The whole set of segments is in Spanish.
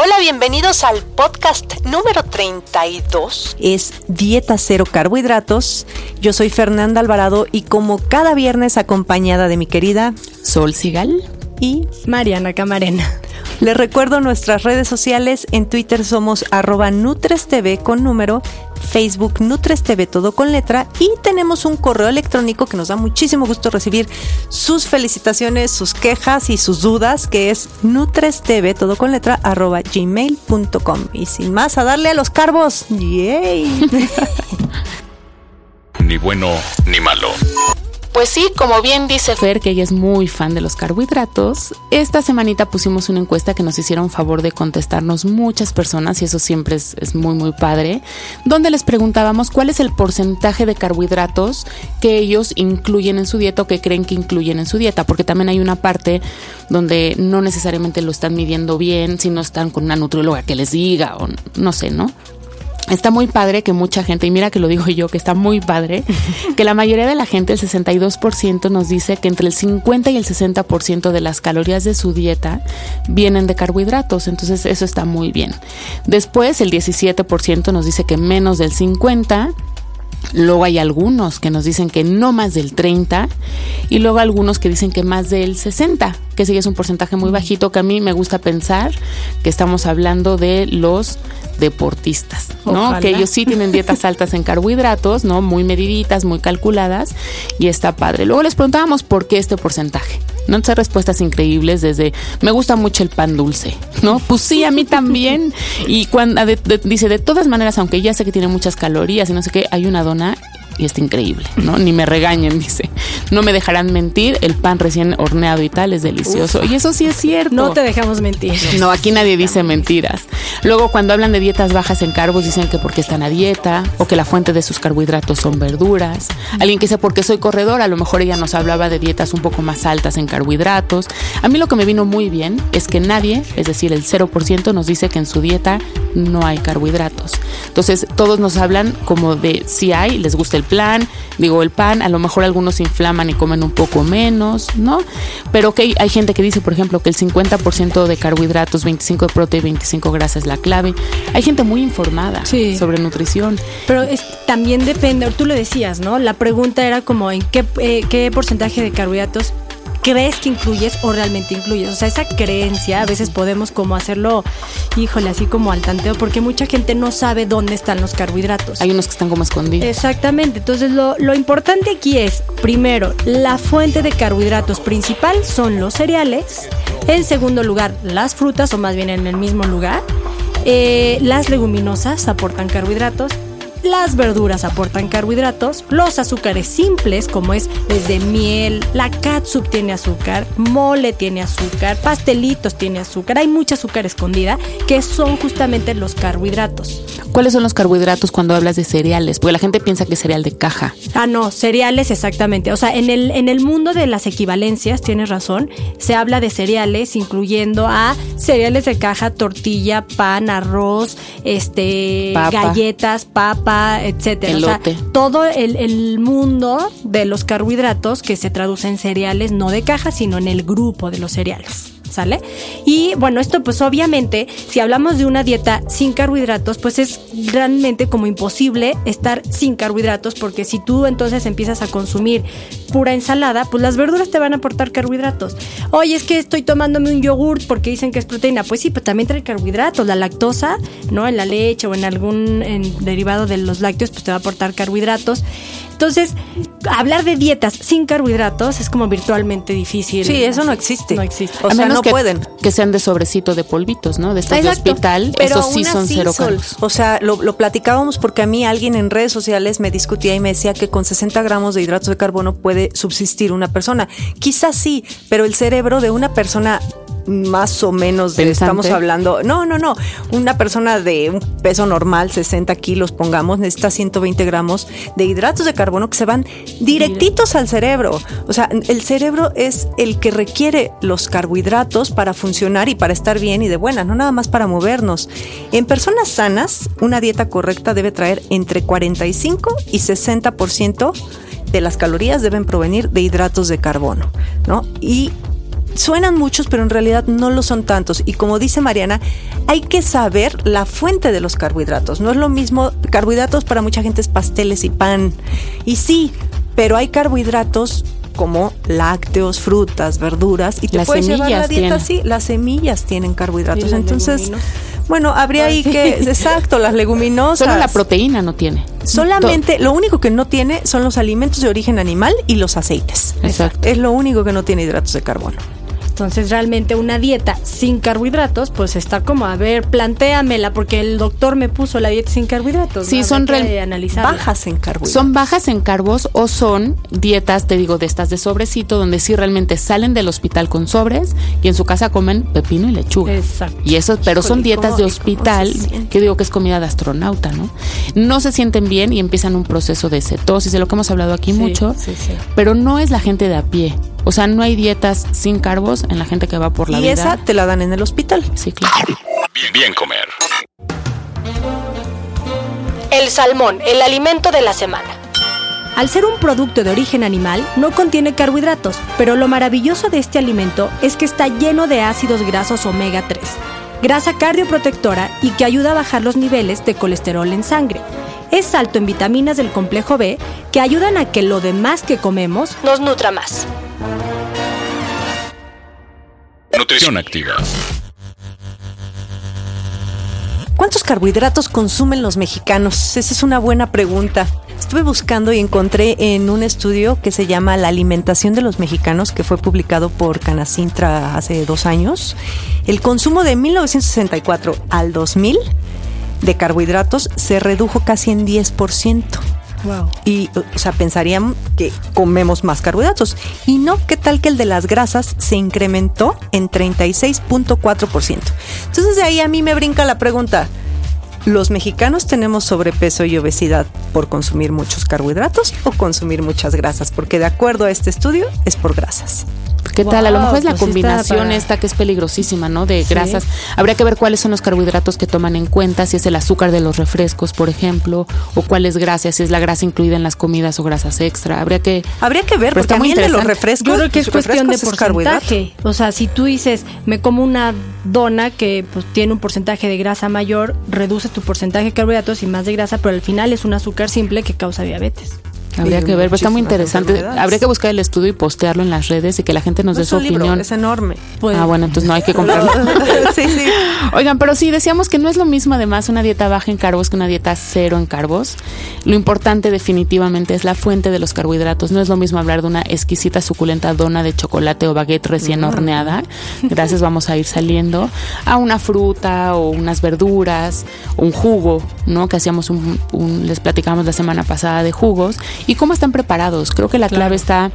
Hola, bienvenidos al podcast número 32. es Dieta Cero Carbohidratos. Yo soy Fernanda Alvarado y como cada viernes acompañada de mi querida Sol Sigal y Mariana Camarena. Les recuerdo nuestras redes sociales. En Twitter somos arroba NutresTV con número, Facebook NutresTV todo con letra y tenemos un correo electrónico que nos da muchísimo gusto recibir sus felicitaciones, sus quejas y sus dudas que es NutresTV todo con letra arroba gmail.com. Y sin más, a darle a los carbos. ¡Yay! Ni bueno ni malo. Pues sí, como bien dice Fer, que ella es muy fan de los carbohidratos, esta semanita pusimos una encuesta que nos hicieron favor de contestarnos muchas personas, y eso siempre es, es muy, muy padre, donde les preguntábamos cuál es el porcentaje de carbohidratos que ellos incluyen en su dieta o que creen que incluyen en su dieta, porque también hay una parte donde no necesariamente lo están midiendo bien, si no están con una nutrióloga que les diga, o no sé, ¿no? Está muy padre que mucha gente, y mira que lo digo yo, que está muy padre, que la mayoría de la gente, el 62%, nos dice que entre el 50 y el 60% de las calorías de su dieta vienen de carbohidratos. Entonces eso está muy bien. Después el 17% nos dice que menos del 50%. Luego hay algunos que nos dicen que no más del 30 y luego algunos que dicen que más del 60, que sí es un porcentaje muy bajito que a mí me gusta pensar que estamos hablando de los deportistas, ¿no? Ojalá. Que ellos sí tienen dietas altas en carbohidratos, ¿no? Muy mediditas, muy calculadas y está padre. Luego les preguntábamos por qué este porcentaje. No Entonces, respuestas increíbles desde me gusta mucho el pan dulce, ¿no? Pues sí, a mí también. Y cuando de- de- dice, de todas maneras, aunque ya sé que tiene muchas calorías y no sé qué, hay una dona y está increíble, ¿no? Ni me regañen, dice. No me dejarán mentir, el pan recién horneado y tal es delicioso. Y eso sí es cierto. No te dejamos mentir. No, aquí nadie dice mentiras. Luego, cuando hablan de dietas bajas en carbos, dicen que porque están a dieta o que la fuente de sus carbohidratos son verduras. Alguien que dice porque soy corredor, a lo mejor ella nos hablaba de dietas un poco más altas en carbohidratos. A mí lo que me vino muy bien es que nadie, es decir, el 0%, nos dice que en su dieta no hay carbohidratos. Entonces, todos nos hablan como de si hay, les gusta el plan, digo, el pan, a lo mejor algunos se y comen un poco menos, ¿no? Pero que hay, hay gente que dice, por ejemplo, que el 50% de carbohidratos, 25 de proteína y 25 grasa es la clave. Hay gente muy informada Sí. sobre nutrición. Pero es, también depende, tú lo decías, ¿no? La pregunta era como en qué, eh, qué porcentaje de carbohidratos crees que incluyes o realmente incluyes. O sea, esa creencia a veces podemos como hacerlo, híjole, así como al tanteo, porque mucha gente no sabe dónde están los carbohidratos. Hay unos que están como escondidos. Exactamente, entonces lo, lo importante aquí es, primero, la fuente de carbohidratos principal son los cereales, en segundo lugar, las frutas, o más bien en el mismo lugar, Eh, las leguminosas aportan carbohidratos, las verduras aportan carbohidratos, los azúcares simples, como es desde miel, la catsup tiene azúcar, mole tiene azúcar, pastelitos tiene azúcar, hay mucha azúcar escondida, que son justamente los carbohidratos. ¿Cuáles son los carbohidratos cuando hablas de cereales? Porque la gente piensa que es cereal de caja. Ah, no, cereales exactamente. O sea, en el, en el mundo de las equivalencias, tienes razón, se habla de cereales incluyendo a cereales de caja, tortilla, pan, arroz, este, Papa. galletas, papa, etcétera. O sea, todo el, el mundo de los carbohidratos que se traduce en cereales, no de caja, sino en el grupo de los cereales. ¿Sale? Y bueno, esto pues obviamente, si hablamos de una dieta sin carbohidratos, pues es realmente como imposible estar sin carbohidratos, porque si tú entonces empiezas a consumir pura ensalada, pues las verduras te van a aportar carbohidratos. Oye, es que estoy tomándome un yogurt porque dicen que es proteína. Pues sí, pero también trae carbohidratos. La lactosa, ¿no? En la leche o en algún derivado de los lácteos, pues te va a aportar carbohidratos. Entonces, hablar de dietas sin carbohidratos es como virtualmente difícil. Sí, eso no existe. No existe. O sea, no que, pueden. Que sean de sobrecito de polvitos, ¿no? De estos de hospital, pero esos sí son cero sol, O sea, lo, lo, platicábamos porque a mí alguien en redes sociales me discutía y me decía que con 60 gramos de hidratos de carbono puede subsistir una persona. Quizás sí, pero el cerebro de una persona más o menos de, estamos hablando, no, no, no, una persona de un peso normal, 60 kilos, pongamos, necesita 120 gramos de hidratos de carbono que se van directitos al cerebro. O sea, el cerebro es el que requiere los carbohidratos para funcionar y para estar bien y de buena, no nada más para movernos. En personas sanas, una dieta correcta debe traer entre 45 y 60% de las calorías deben provenir de hidratos de carbono, ¿no? Y suenan muchos, pero en realidad no lo son tantos. Y como dice Mariana, hay que saber la fuente de los carbohidratos. No es lo mismo, carbohidratos para mucha gente es pasteles y pan. Y sí, pero hay carbohidratos como lácteos, frutas, verduras y te las puedes semillas llevar la dieta así. Las semillas tienen carbohidratos. Entonces, bueno, habría ahí que, exacto, las leguminosas. Solo la proteína no tiene. Solamente, lo único que no tiene son los alimentos de origen animal y los aceites. Exacto. Es lo único que no tiene hidratos de carbono. Entonces realmente una dieta sin carbohidratos, pues está como, a ver, plantéamela, porque el doctor me puso la dieta sin carbohidratos. Sí, ¿no? son. Bajas en carbohidratos. Son bajas en carbos o son dietas, te digo, de estas de sobrecito, donde sí realmente salen del hospital con sobres y en su casa comen pepino y lechuga. Exacto. Y eso, pero son dietas ¿cómo- de hospital, que digo que es comida de astronauta, ¿no? No se sienten bien y empiezan un proceso de cetosis, de lo que hemos hablado aquí Sí, mucho, sí, sí. pero no es la gente de a pie. O sea, no hay dietas sin carbos en la gente que va por la y vida. esa te la dan en el hospital. Sí, claro. Bien, bien comer. El salmón, el alimento de la semana. Al ser un producto de origen animal, no contiene carbohidratos, pero lo maravilloso de este alimento es que está lleno de ácidos grasos omega 3, grasa cardioprotectora y que ayuda a bajar los niveles de colesterol en sangre. Es alto en vitaminas del complejo B que ayudan a que lo demás que comemos Nos nutra más. Nutrición activa. ¿Cuántos carbohidratos consumen los mexicanos? Esa es una buena pregunta. Estuve buscando y encontré en un estudio que se llama La alimentación de los mexicanos, que fue publicado por Canacintra hace dos años. El consumo de 1964 al 2000 de carbohidratos se redujo casi en 10%. Wow. Y, o sea, pensarían que comemos más carbohidratos. Y no, ¿qué tal que el de las grasas se incrementó en 36.4%? Entonces de ahí a mí me brinca la pregunta. ¿Los mexicanos tenemos sobrepeso y obesidad por consumir muchos carbohidratos o consumir muchas grasas? Porque de acuerdo a este estudio es por grasas. ¿Qué tal? A lo mejor es la pues combinación para- esta que es peligrosísima, ¿no? De Sí. grasas. Habría que ver cuáles son los carbohidratos que toman en cuenta, si es el azúcar de los refrescos, por ejemplo, o cuál es grasa, si es la grasa incluida en las comidas o grasas extra. Habría que... Habría que ver, Pero está porque el de los refrescos. Yo creo que es cuestión de porcentaje. O sea, si tú dices, me como una dona que pues, tiene un porcentaje de grasa mayor, reduces tu porcentaje de carbohidratos y más de grasa, pero al final es un azúcar simple que causa diabetes. Habría que ver, pero está muy interesante. Habría que buscar el estudio y postearlo en las redes y que la gente nos No dé su libro, opinión. es enorme. Pues, Ah, bueno, entonces no hay que comprarlo. sí, sí. Oigan, pero sí, decíamos que no es lo mismo además una dieta baja en carbos que una dieta cero en carbos. Lo importante definitivamente es la fuente de los carbohidratos. No es lo mismo hablar de una exquisita suculenta dona de chocolate o baguette recién horneada. Gracias, vamos a ir saliendo. A una fruta o unas verduras o un jugo, ¿no? Que hacíamos un, un- les platicamos la semana pasada de jugos. ¿Y cómo están preparados? Creo que la clave está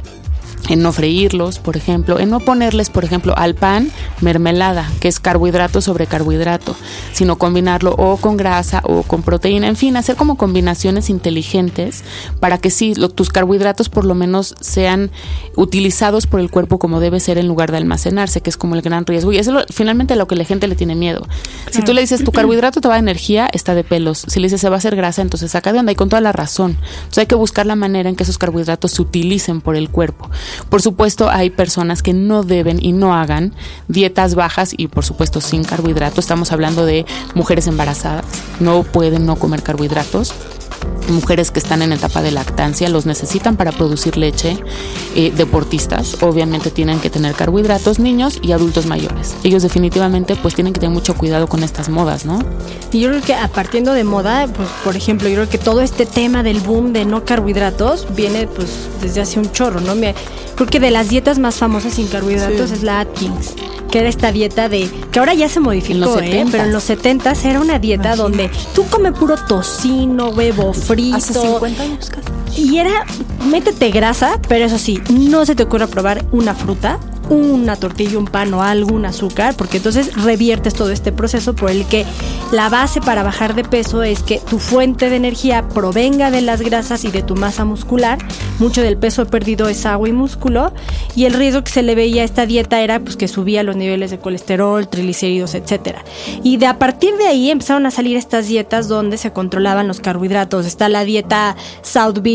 en no freírlos, por ejemplo, en no ponerles, por ejemplo, al pan mermelada, que es carbohidrato sobre carbohidrato, sino combinarlo o con grasa o con proteína, en fin, hacer como combinaciones inteligentes para que sí, lo- tus carbohidratos por lo menos sean utilizados por el cuerpo como debe ser en lugar de almacenarse, que es como el gran riesgo. Y eso es lo- finalmente lo que la gente le tiene miedo. Si tú le dices tu carbohidrato te va a energía, está de pelos. Si le dices se va a hacer grasa, entonces saca de onda y con toda la razón. Entonces hay que buscar la manera en que esos carbohidratos se utilicen por el cuerpo. Por supuesto, hay personas que no deben y no hagan dietas bajas y por supuesto sin carbohidratos. Estamos hablando de mujeres embarazadas, no pueden no comer carbohidratos mujeres que están en etapa de lactancia los necesitan para producir leche, eh, deportistas obviamente tienen que tener carbohidratos, niños y adultos mayores. Ellos definitivamente pues tienen que tener mucho cuidado con estas modas, ¿no? Y yo creo que a partiendo de moda, pues por ejemplo, yo creo que todo este tema del boom de no carbohidratos viene pues desde hace un chorro, ¿no? Me, creo que de las dietas más famosas sin carbohidratos es la Atkins que era esta dieta de que ahora ya se modificó, ¿eh? pero en los 70 era una dieta donde tú comes puro tocino, huevo frito. Hace 50 años casi. Y era, métete grasa, pero eso sí, no se te ocurra probar una fruta una tortilla, un pan o algo, un azúcar, porque entonces reviertes todo este proceso por el que la base para bajar de peso es que tu fuente de energía provenga de las grasas y de tu masa muscular. Mucho del peso perdido es agua y músculo y el riesgo que se le veía a esta dieta era pues que subía los niveles de colesterol, triglicéridos, etcétera. Y de a partir de ahí empezaron a salir estas dietas donde se controlaban los carbohidratos. Está la dieta South Beach,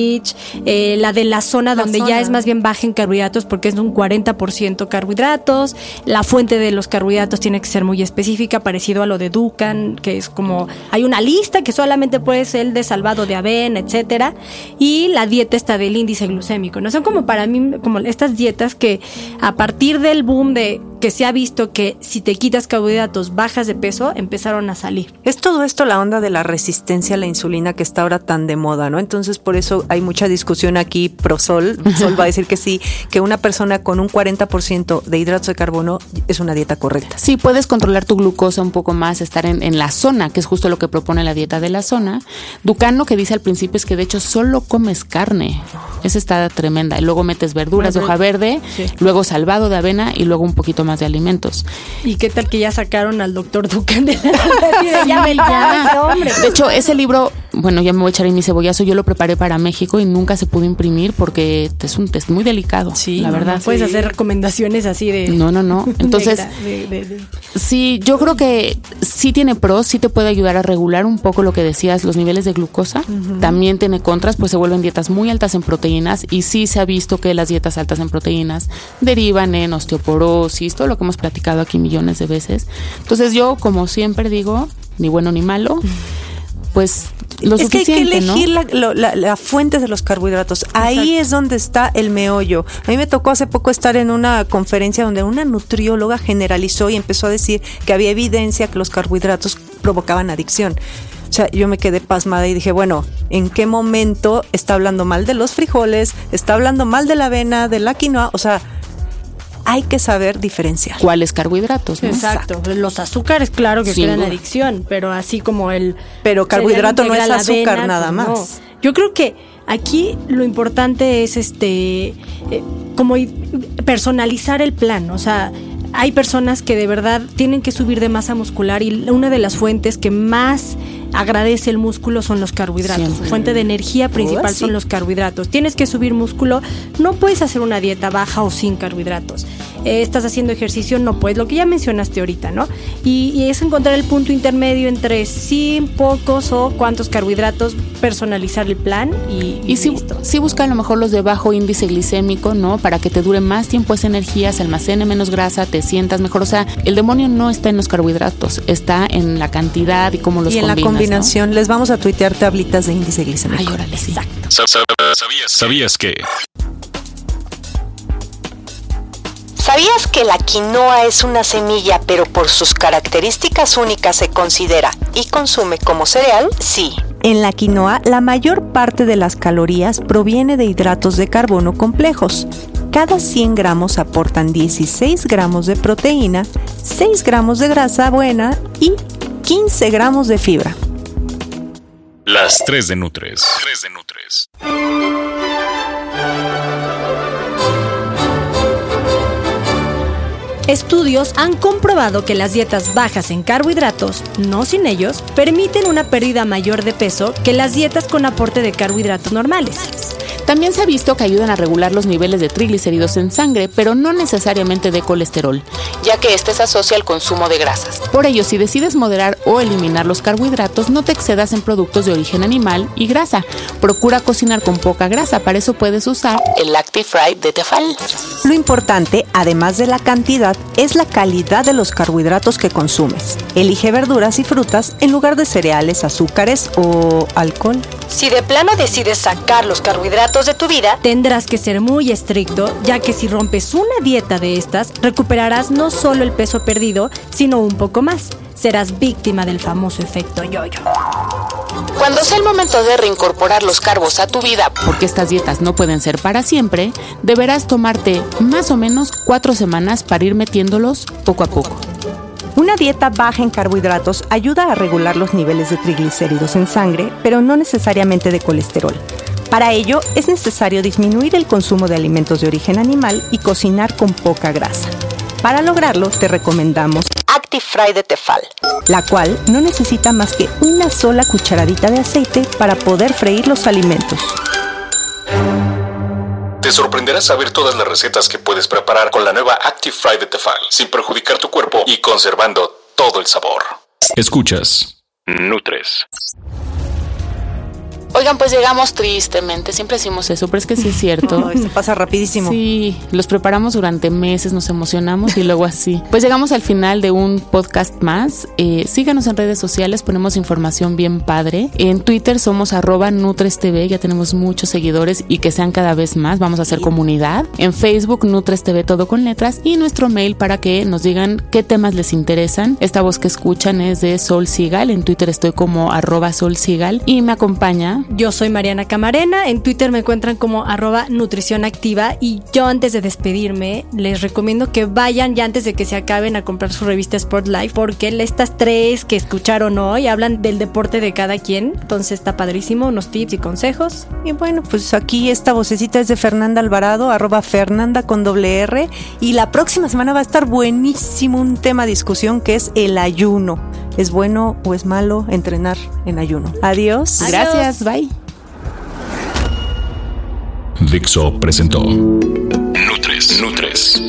eh, la de la zona donde ya es más bien baja en carbohidratos porque es un 40% carbohidratos. La fuente de los carbohidratos tiene que ser muy específica, parecido a lo de Dukan, que es como hay una lista que solamente puede ser el de salvado de avena, etcétera, y la dieta está del índice glucémico. No son como para mí como estas dietas que a partir del boom de que se ha visto que si te quitas carbohidratos bajas de peso, empezaron a salir. Es todo esto la onda de la resistencia a la insulina que está ahora tan de moda, ¿no? Entonces por eso hay mucha discusión aquí pro Sol. Sol va a decir que sí, que una persona con un 40% de hidratos de carbono es una dieta correcta. Sí, puedes controlar tu glucosa un poco más, estar en, en la zona, que es justo lo que propone la dieta de la zona. Ducano que dice al principio es que de hecho solo comes carne. Esa está tremenda. Y luego metes verduras de hoja verde, luego salvado de avena y luego un poquito más de alimentos. ¿Y qué tal que ya sacaron al doctor Ducan de De hecho, ese libro, bueno, ya me voy a echar en mi cebollazo, yo lo preparé para México y nunca se pudo imprimir porque es un test muy delicado, sí, la verdad. puedes hacer recomendaciones así de... No, no, no. Entonces, sí, yo creo que sí tiene pros, sí te puede ayudar a regular un poco lo que decías, los niveles de glucosa. También tiene contras, pues se vuelven dietas muy altas en proteínas y sí se ha visto que las dietas altas en proteínas derivan en osteoporosis, todo lo que hemos platicado aquí millones de veces. Entonces yo, como siempre digo, ni bueno ni malo, pues lo es que hay que elegir ¿no? la, la, fuente de los carbohidratos. Ahí es donde está el meollo. A mí me tocó hace poco estar en una conferencia donde una nutrióloga generalizó y empezó a decir que había evidencia que los carbohidratos provocaban adicción. O sea, yo me quedé pasmada y dije, bueno, ¿en qué momento está hablando mal de los frijoles? ¿Está hablando mal de la avena, de la quinoa? O sea, hay que saber diferenciar. ¿Cuáles carbohidratos? Exacto. Los azúcares, claro que crean adicción, pero así como el. Pero carbohidrato no es azúcar nada pues más. Yo creo que aquí lo importante es este. Eh, como personalizar el plan. O sea, hay personas que de verdad tienen que subir de masa muscular y una de las fuentes que más agradece el músculo son los carbohidratos. Su fuente de energía principal oh, son los carbohidratos. Tienes que subir músculo, no puedes hacer una dieta baja o sin carbohidratos. Eh, estás haciendo ejercicio, no puedes, lo que ya mencionaste ahorita, ¿no? Y, es encontrar el punto intermedio entre sin, pocos o cuántos carbohidratos, personalizar el plan y... Y, si, si busca a lo mejor los de bajo índice glicémico, ¿no? Para que te dure más tiempo esa energía, se almacene menos grasa, te sientas mejor. O sea, el demonio no está en los carbohidratos, está en la cantidad y cómo los y combinación. Les vamos a tuitear tablitas de índice glicémico. Ay, órale, Exacto. ¿Sabías, ¿Sabías que? ¿Sabías que la quinoa es una semilla, pero por sus características únicas se considera y consume como cereal? Sí. En la quinoa, la mayor parte de las calorías proviene de hidratos de carbono complejos. Cada 100 gramos aportan 16 gramos de proteína, 6 gramos de grasa buena y 15 gramos de fibra. Las 3 de Nutres. 3 de Nutres. Estudios han comprobado que las dietas bajas en carbohidratos, no sin ellos, permiten una pérdida mayor de peso que las dietas con aporte de carbohidratos normales. También se ha visto que ayudan a regular los niveles de triglicéridos en sangre, pero no necesariamente de colesterol, ya que este se asocia al consumo de grasas. Por ello, si decides moderar o eliminar los carbohidratos, no te excedas en productos de origen animal y grasa. Procura cocinar con poca grasa, para eso puedes usar el Actifry de Tefal. Lo importante, además de la cantidad, es la calidad de los carbohidratos que consumes. Elige verduras y frutas en lugar de cereales, azúcares o alcohol. Si de plano decides sacar los carbohidratos de tu vida, tendrás que ser muy estricto, ya que si rompes una dieta de estas, recuperarás no solo el peso perdido, sino un poco más. Serás víctima del famoso efecto yo-yo. Cuando sea el momento de reincorporar los carbos a tu vida, porque estas dietas no pueden ser para siempre, deberás tomarte más o menos cuatro semanas para ir metiéndolos poco a poco. Una dieta baja en carbohidratos ayuda a regular los niveles de triglicéridos en sangre, pero no necesariamente de colesterol. Para ello es necesario disminuir el consumo de alimentos de origen animal y cocinar con poca grasa. Para lograrlo te recomendamos ActiFry de Tefal, la cual no necesita más que una sola cucharadita de aceite para poder freír los alimentos. Te sorprenderá saber todas las recetas que puedes preparar con la nueva Active Fry de Tefal, sin perjudicar tu cuerpo y conservando todo el sabor. Escuchas. Nutres. Oigan, pues llegamos tristemente, siempre decimos eso, pero es que sí es cierto. se pasa rapidísimo. Sí, los preparamos durante meses, nos emocionamos y luego así. Pues llegamos al final de un podcast más. Eh, síganos en redes sociales, ponemos información bien padre. En Twitter somos arroba NutresTV, ya tenemos muchos seguidores y que sean cada vez más, vamos a hacer comunidad. En Facebook NutresTV todo con letras y nuestro mail para que nos digan qué temas les interesan. Esta voz que escuchan es de Sol Sigal, en Twitter estoy como arroba Sol Sigal y me acompaña yo soy Mariana Camarena, en Twitter me encuentran como arroba nutrición activa y yo antes de despedirme les recomiendo que vayan ya antes de que se acaben a comprar su revista Sport Life porque estas tres que escucharon hoy hablan del deporte de cada quien, entonces está padrísimo, unos tips y consejos. Y bueno, pues aquí esta vocecita es de Fernanda Alvarado, arroba Fernanda con doble R y la próxima semana va a estar buenísimo un tema de discusión que es el ayuno. ¿Es bueno o es malo entrenar en ayuno? Adiós. Gracias. Bye. Dixo presentó Nutres. Nutres.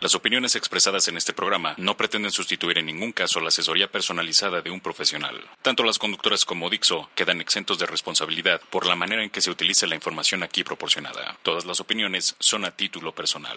Las opiniones expresadas en este programa no pretenden sustituir en ningún caso la asesoría personalizada de un profesional. Tanto las conductoras como Dixo quedan exentos de responsabilidad por la manera en que se utiliza la información aquí proporcionada. Todas las opiniones son a título personal.